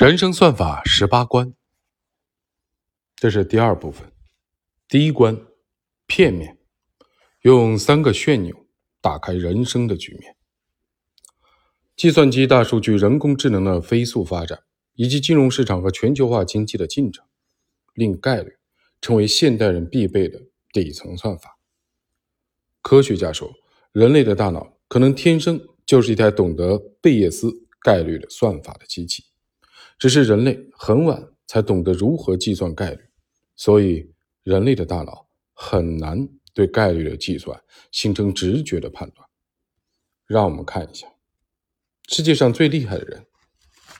人生算法十八关，这是第二部分。第一关，片面，用三个旋钮打开人生的局面。计算机、大数据、人工智能的飞速发展，以及金融市场和全球化经济的进程，令概率成为现代人必备的底层算法。科学家说，人类的大脑可能天生就是一台懂得贝叶斯概率的算法的机器。只是人类很晚才懂得如何计算概率，所以人类的大脑很难对概率的计算形成直觉的判断。让我们看一下世界上最厉害的人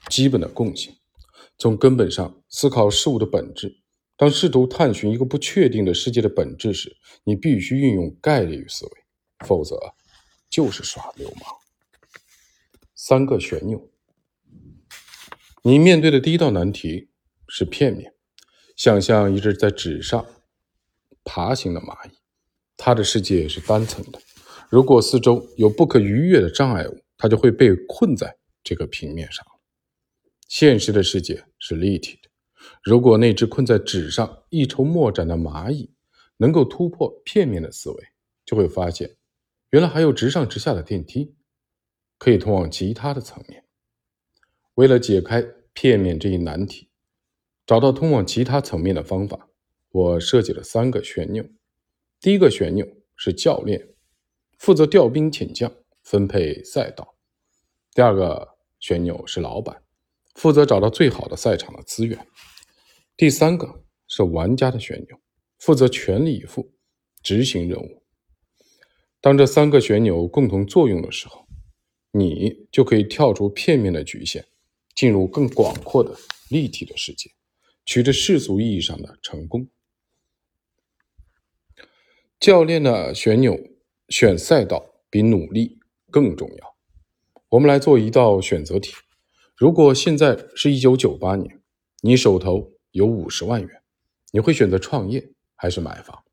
基本的共性：从根本上思考事物的本质。当试图探寻一个不确定的世界的本质时，你必须运用概率思维，否则就是耍流氓。三个旋钮。你面对的第一道难题是片面。想象一只在纸上爬行的蚂蚁，它的世界是单层的。如果四周有不可逾越的障碍物，它就会被困在这个平面上。现实的世界是立体的。如果那只困在纸上一筹莫展的蚂蚁能够突破片面的思维，就会发现，原来还有直上直下的电梯，可以通往其他的层面。为了解开片面这一难题，找到通往其他层面的方法，我设计了三个旋钮。第一个旋钮是教练，负责调兵遣将、分配赛道；第二个旋钮是老板，负责找到最好的赛场的资源；第三个是玩家的旋钮，负责全力以赴执行任务。当这三个旋钮共同作用的时候，你就可以跳出片面的局限。进入更广阔的立体的世界，取得世俗意义上的成功。教练的旋钮选赛道比努力更重要。我们来做一道选择题：如果现在是一九九八年，你手头有五十万元，你会选择创业还是买房？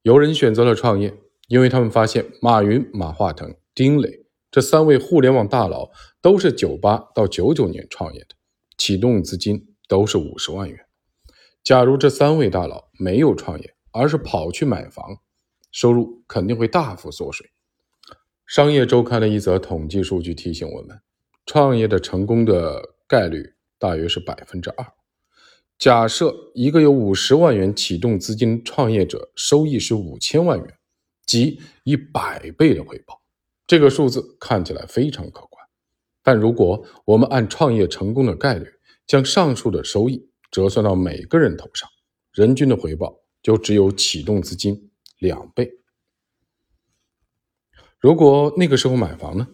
有人选择了创业，因为他们发现马云、马化腾、丁磊。这三位互联网大佬都是九八到九九年创业的，启动资金都是五十万元。假如这三位大佬没有创业，而是跑去买房，收入肯定会大幅缩水。商业周刊的一则统计数据提醒我们，创业的成功的概率大约是百分之二。假设一个有五十万元启动资金创业者收益是五千万元，即一百倍的回报。这个数字看起来非常可观，但如果我们按创业成功的概率将上述的收益折算到每个人头上，人均的回报就只有启动资金两倍。如果那个时候买房呢，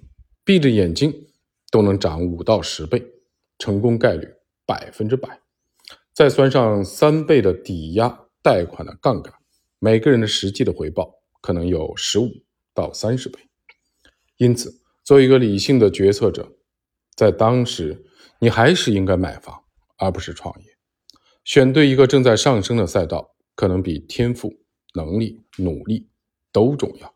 闭着眼睛都能涨五到十倍，成功概率百分之百。再算上三倍的抵押贷款的杠杆，每个人的实际的回报可能有十五到三十倍。因此，作为一个理性的决策者，在当时，你还是应该买房，而不是创业。选对一个正在上升的赛道，可能比天赋、能力、努力都重要。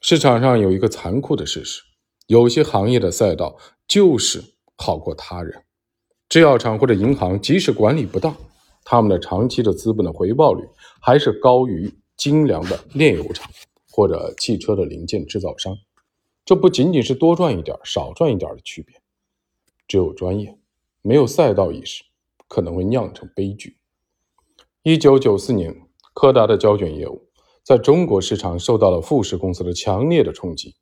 市场上有一个残酷的事实：有些行业的赛道就是好过他人。制药厂或者银行，即使管理不当，他们的长期的资本的回报率还是高于精良的炼油厂或者汽车的零件制造商。这不仅仅是多赚一点、少赚一点的区别，只有专业，没有赛道意识，可能会酿成悲剧。一九九四年，柯达的胶卷业务在中国市场受到了富士公司的强烈的冲击，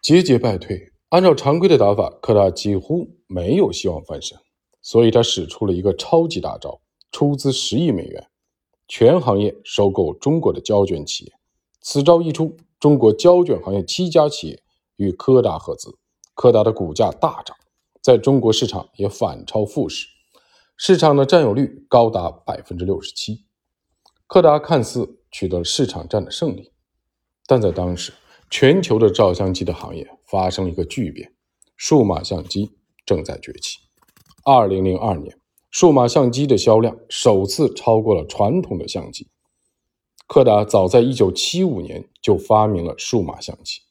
节节败退。按照常规的打法，柯达几乎没有希望翻身，所以他使出了一个超级大招，出资十亿美元，全行业收购中国的胶卷企业。此招一出。中国胶卷行业七家企业与柯达合资，柯达的股价大涨，在中国市场也反超富士，市场的占有率高达百分之六十七。柯达看似取得了市场战的胜利，但在当时，全球的照相机的行业发生了一个巨变，数码相机正在崛起。二零零二年，数码相机的销量首次超过了传统的相机。柯达早在1975年就发明了数码相机，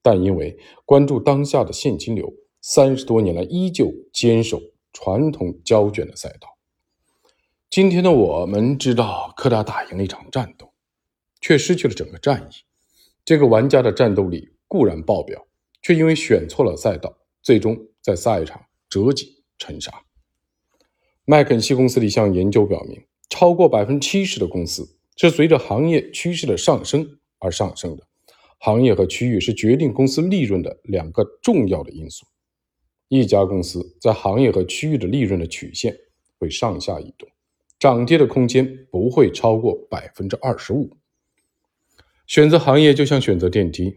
但因为关注当下的现金流，三十多年来依旧坚守传统胶卷的赛道。今天的我们知道，柯达打赢了一场战斗，却失去了整个战役。这个玩家的战斗力固然爆表，却因为选错了赛道，最终在赛场折戟沉沙。麦肯锡公司的一项研究表明，超过百分之七十的公司是随着行业趋势的上升而上升的。行业和区域是决定公司利润的两个重要的因素。一家公司在行业和区域的利润的曲线会上下移动，涨跌的空间不会超过百分之二十五。选择行业就像选择电梯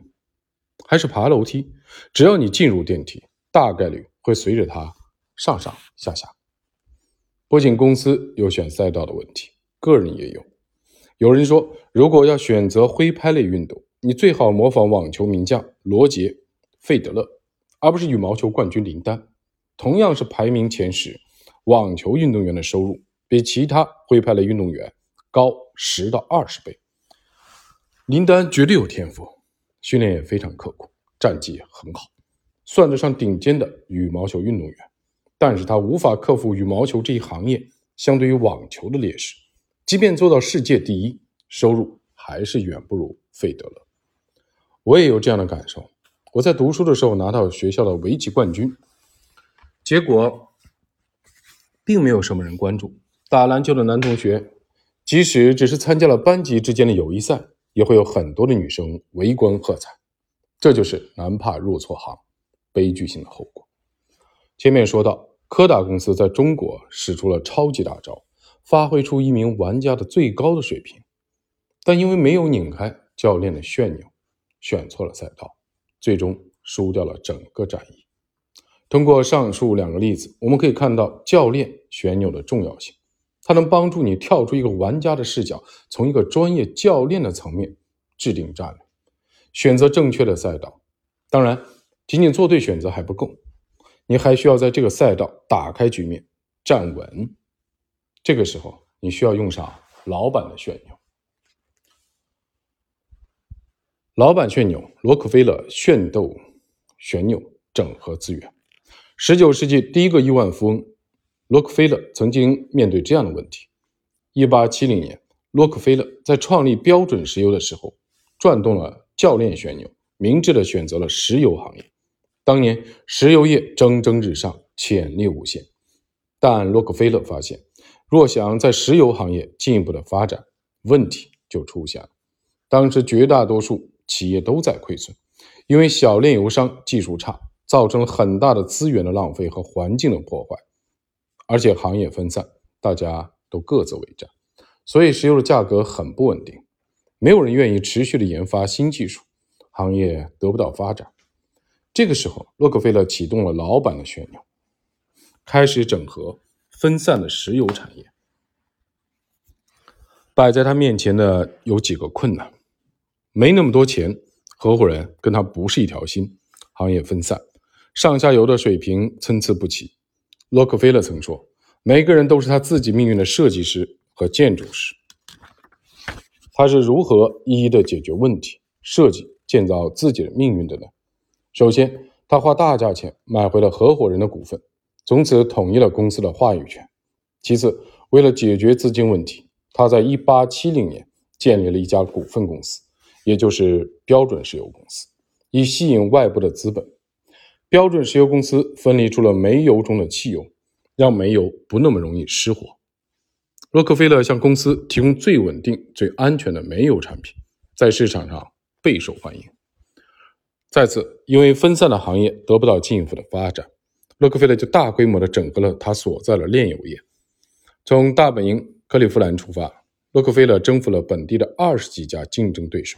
还是爬楼梯，只要你进入电梯，大概率会随着它上上下下。不仅公司有选赛道的问题，个人也有。有人说，如果要选择挥拍类运动，你最好模仿网球名将罗杰·费德勒。而不是羽毛球冠军林丹，同样是排名前十，网球运动员的收入比其他挥拍类运动员高十到二十倍。林丹绝对有天赋，训练也非常刻苦，战绩也很好，算得上顶尖的羽毛球运动员。但是他无法克服羽毛球这一行业相对于网球的劣势，即便做到世界第一，收入还是远不如费德勒。我也有这样的感受。我在读书的时候拿到学校的围棋冠军，结果并没有什么人关注。打篮球的男同学，即使只是参加了班级之间的友谊赛，也会有很多的女生围观喝彩。这就是男怕入错行，悲剧性的后果。前面说到，柯达公司在中国使出了超级大招，发挥出一名玩家的最高的水平，但因为没有拧开教练的旋钮，选错了赛道。最终输掉了整个战役。通过上述两个例子，我们可以看到教练旋钮的重要性。它能帮助你跳出一个玩家的视角，从一个专业教练的层面制定战略，选择正确的赛道。当然，仅仅做对选择还不够，你还需要在这个赛道打开局面，站稳。这个时候，你需要用上老板的旋钮。老板旋钮，洛克菲勒炫斗旋钮整合资源。十九世纪第一个亿万富翁洛克菲勒曾经面对这样的问题：一八七零年，洛克菲勒在创立标准石油的时候，转动了教练旋钮，明智的选择了石油行业。当年石油业蒸蒸日上，潜力无限。但洛克菲勒发现，若想在石油行业进一步的发展，问题就出现了。当时绝大多数企业都在亏损，因为小炼油商技术差，造成了很大的资源的浪费和环境的破坏，而且行业分散，大家都各自为战，所以石油的价格很不稳定，没有人愿意持续的研发新技术，行业得不到发展。这个时候，洛克菲勒启动了老板的旋钮，开始整合分散的石油产业。摆在他面前的有几个困难。没那么多钱，合伙人跟他不是一条心，行业分散，上下游的水平参差不齐。洛克菲勒曾说：“每个人都是他自己命运的设计师和建筑师。”他是如何一一的解决问题、设计、建造自己的命运的呢？首先，他花大价钱买回了合伙人的股份，从此统一了公司的话语权。其次，为了解决资金问题，他在1870年建立了一家股份公司。也就是标准石油公司，以吸引外部的资本。标准石油公司分离出了煤油中的汽油，让煤油不那么容易失火。洛克菲勒向公司提供最稳定、最安全的煤油产品，在市场上备受欢迎。再次，因为分散的行业得不到进一步的发展，洛克菲勒就大规模的整合了他所在的炼油业。从大本营克利夫兰出发，洛克菲勒征服了本地的二十几家竞争对手。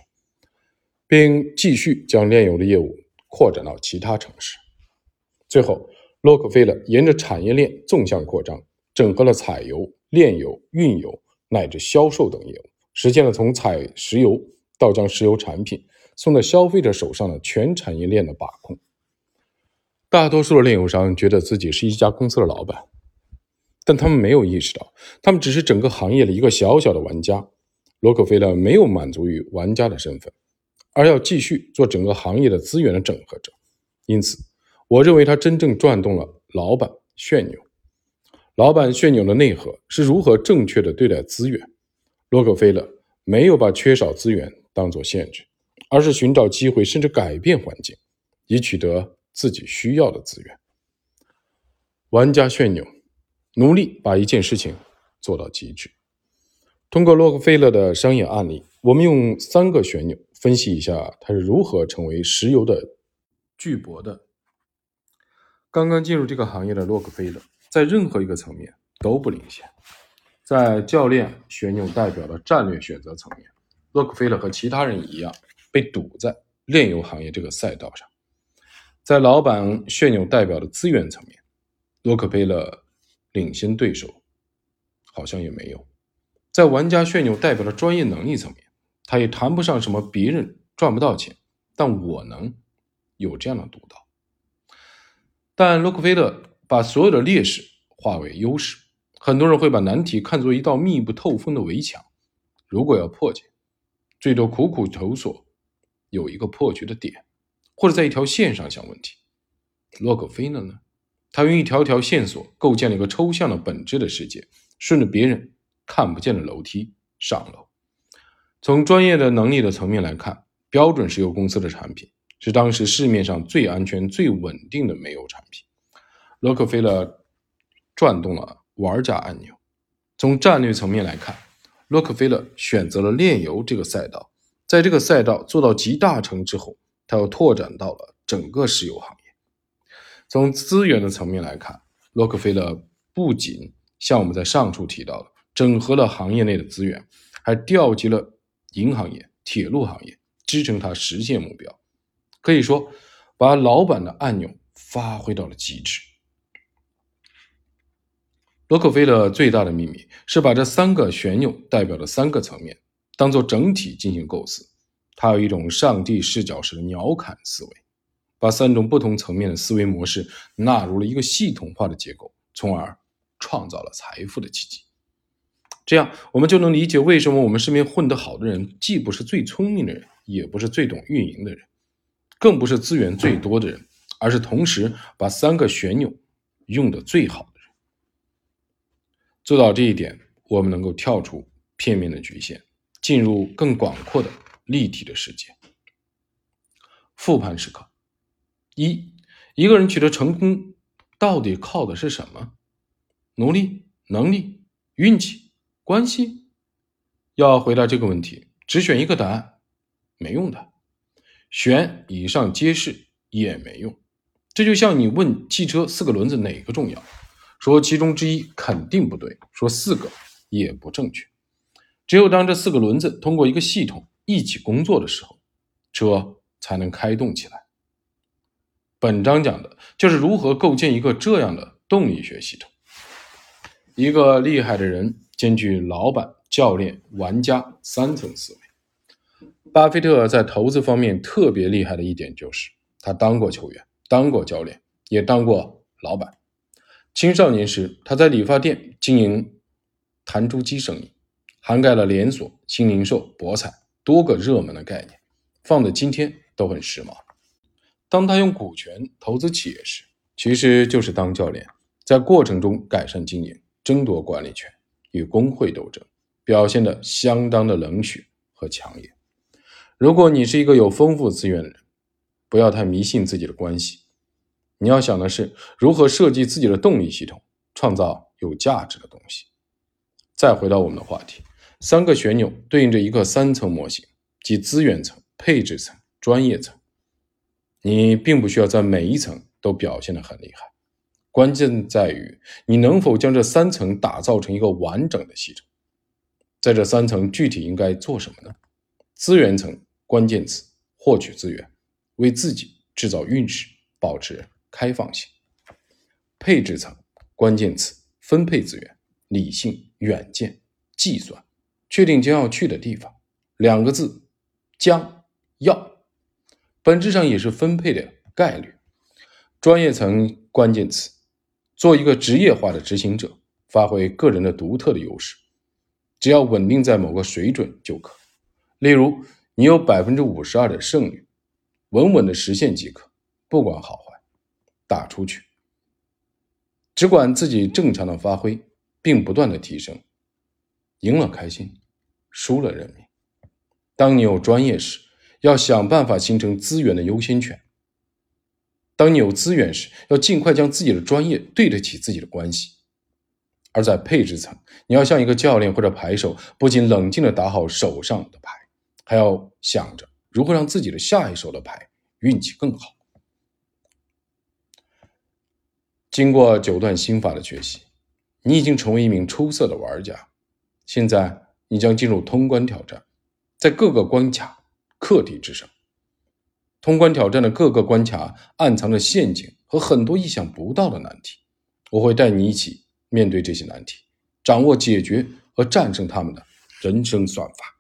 并继续将炼油的业务扩展到其他城市。最后，洛克菲勒沿着产业链纵向扩张，整合了采油、炼油、运油乃至销售等业务，实现了从采石油到将石油产品送到消费者手上的全产业链的把控。大多数的炼油商觉得自己是一家公司的老板，但他们没有意识到，他们只是整个行业的一个小小的玩家。洛克菲勒没有满足于玩家的身份。而要继续做整个行业的资源的整合者，因此，我认为他真正转动了老板旋钮。老板旋钮的内核是如何正确的对待资源。洛克菲勒没有把缺少资源当作限制，而是寻找机会，甚至改变环境，以取得自己需要的资源。玩家旋钮，努力把一件事情做到极致。通过洛克菲勒的商业案例，我们用三个旋钮分析一下他是如何成为石油的巨擘的。刚刚进入这个行业的洛克菲勒，在任何一个层面都不领先。在教练旋钮代表的战略选择层面，洛克菲勒和其他人一样被堵在炼油行业这个赛道上。在老板旋钮代表的资源层面，洛克菲勒领先对手好像也没有。在玩家旋钮代表的专业能力层面，他也谈不上什么别人赚不到钱，但我能有这样的独到。但洛克菲勒把所有的劣势化为优势，很多人会把难题看作一道密不透风的围墙，如果要破解，最多苦苦求索有一个破局的点，或者在一条线上想问题。洛克菲勒呢？他用一条条线索构建了一个抽象的本质的世界，顺着别人。看不见的楼梯上楼。从专业的能力的层面来看，标准石油公司的产品是当时市面上最安全、最稳定的煤油产品。洛克菲勒转动了玩家按钮。从战略层面来看，洛克菲勒选择了炼油这个赛道，在这个赛道做到极大成之后，他又拓展到了整个石油行业。从资源的层面来看，洛克菲勒不仅像我们在上述提到的。整合了行业内的资源，还调集了银行业、铁路行业，支撑他实现目标。可以说，把老板的按钮发挥到了极致。洛克菲勒最大的秘密是把这三个旋钮代表的三个层面当做整体进行构思。他有一种上帝视角式的鸟瞰思维，把三种不同层面的思维模式纳入了一个系统化的结构，从而创造了财富的奇迹。这样，我们就能理解为什么我们身边混得好的人，既不是最聪明的人，也不是最懂运营的人，更不是资源最多的人，而是同时把三个旋钮用的最好的人。做到这一点，我们能够跳出片面的局限，进入更广阔的立体的世界。复盘时刻：一，一个人取得成功，到底靠的是什么？努力、能力、运气？关系要回答这个问题，只选一个答案没用的，选以上皆是也没用。这就像你问汽车四个轮子哪个重要，说其中之一肯定不对，说四个也不正确。只有当这四个轮子通过一个系统一起工作的时候，车才能开动起来。本章讲的就是如何构建一个这样的动力学系统。一个厉害的人。兼具老板、教练、玩家三层思维。巴菲特在投资方面特别厉害的一点就是，他当过球员，当过教练，也当过老板。青少年时，他在理发店经营弹珠机生意，涵盖了连锁、新零售、博彩多个热门的概念，放在今天都很时髦。当他用股权投资企业时，其实就是当教练，在过程中改善经营，争夺管理权。与工会斗争，表现的相当的冷血和强硬。如果你是一个有丰富资源的人，不要太迷信自己的关系，你要想的是如何设计自己的动力系统，创造有价值的东西。再回到我们的话题，三个旋钮对应着一个三层模型，即资源层、配置层、专业层。你并不需要在每一层都表现的很厉害。关键在于你能否将这三层打造成一个完整的系统。在这三层具体应该做什么呢？资源层关键词：获取资源，为自己制造运势，保持开放性。配置层关键词：分配资源，理性、远见、计算，确定将要去的地方。两个字：将要，本质上也是分配的概率。专业层关键词。做一个职业化的执行者，发挥个人的独特的优势，只要稳定在某个水准就可。例如，你有百分之五十二的胜率，稳稳的实现即可，不管好坏。打出去，只管自己正常的发挥，并不断的提升。赢了开心，输了认命。当你有专业时，要想办法形成资源的优先权；当你有资源时，要尽快将自己的专业对得起自己的关系。而在配置层，你要像一个教练或者牌手，不仅冷静的打好手上的牌，还要想着如何让自己的下一手的牌运气更好。经过九段心法的学习，你已经成为一名出色的玩家。现在，你将进入通关挑战，在各个关卡课题之上。通关挑战的各个关卡暗藏着陷阱和很多意想不到的难题，我会带你一起。面对这些难题，掌握解决和战胜他们的人生算法。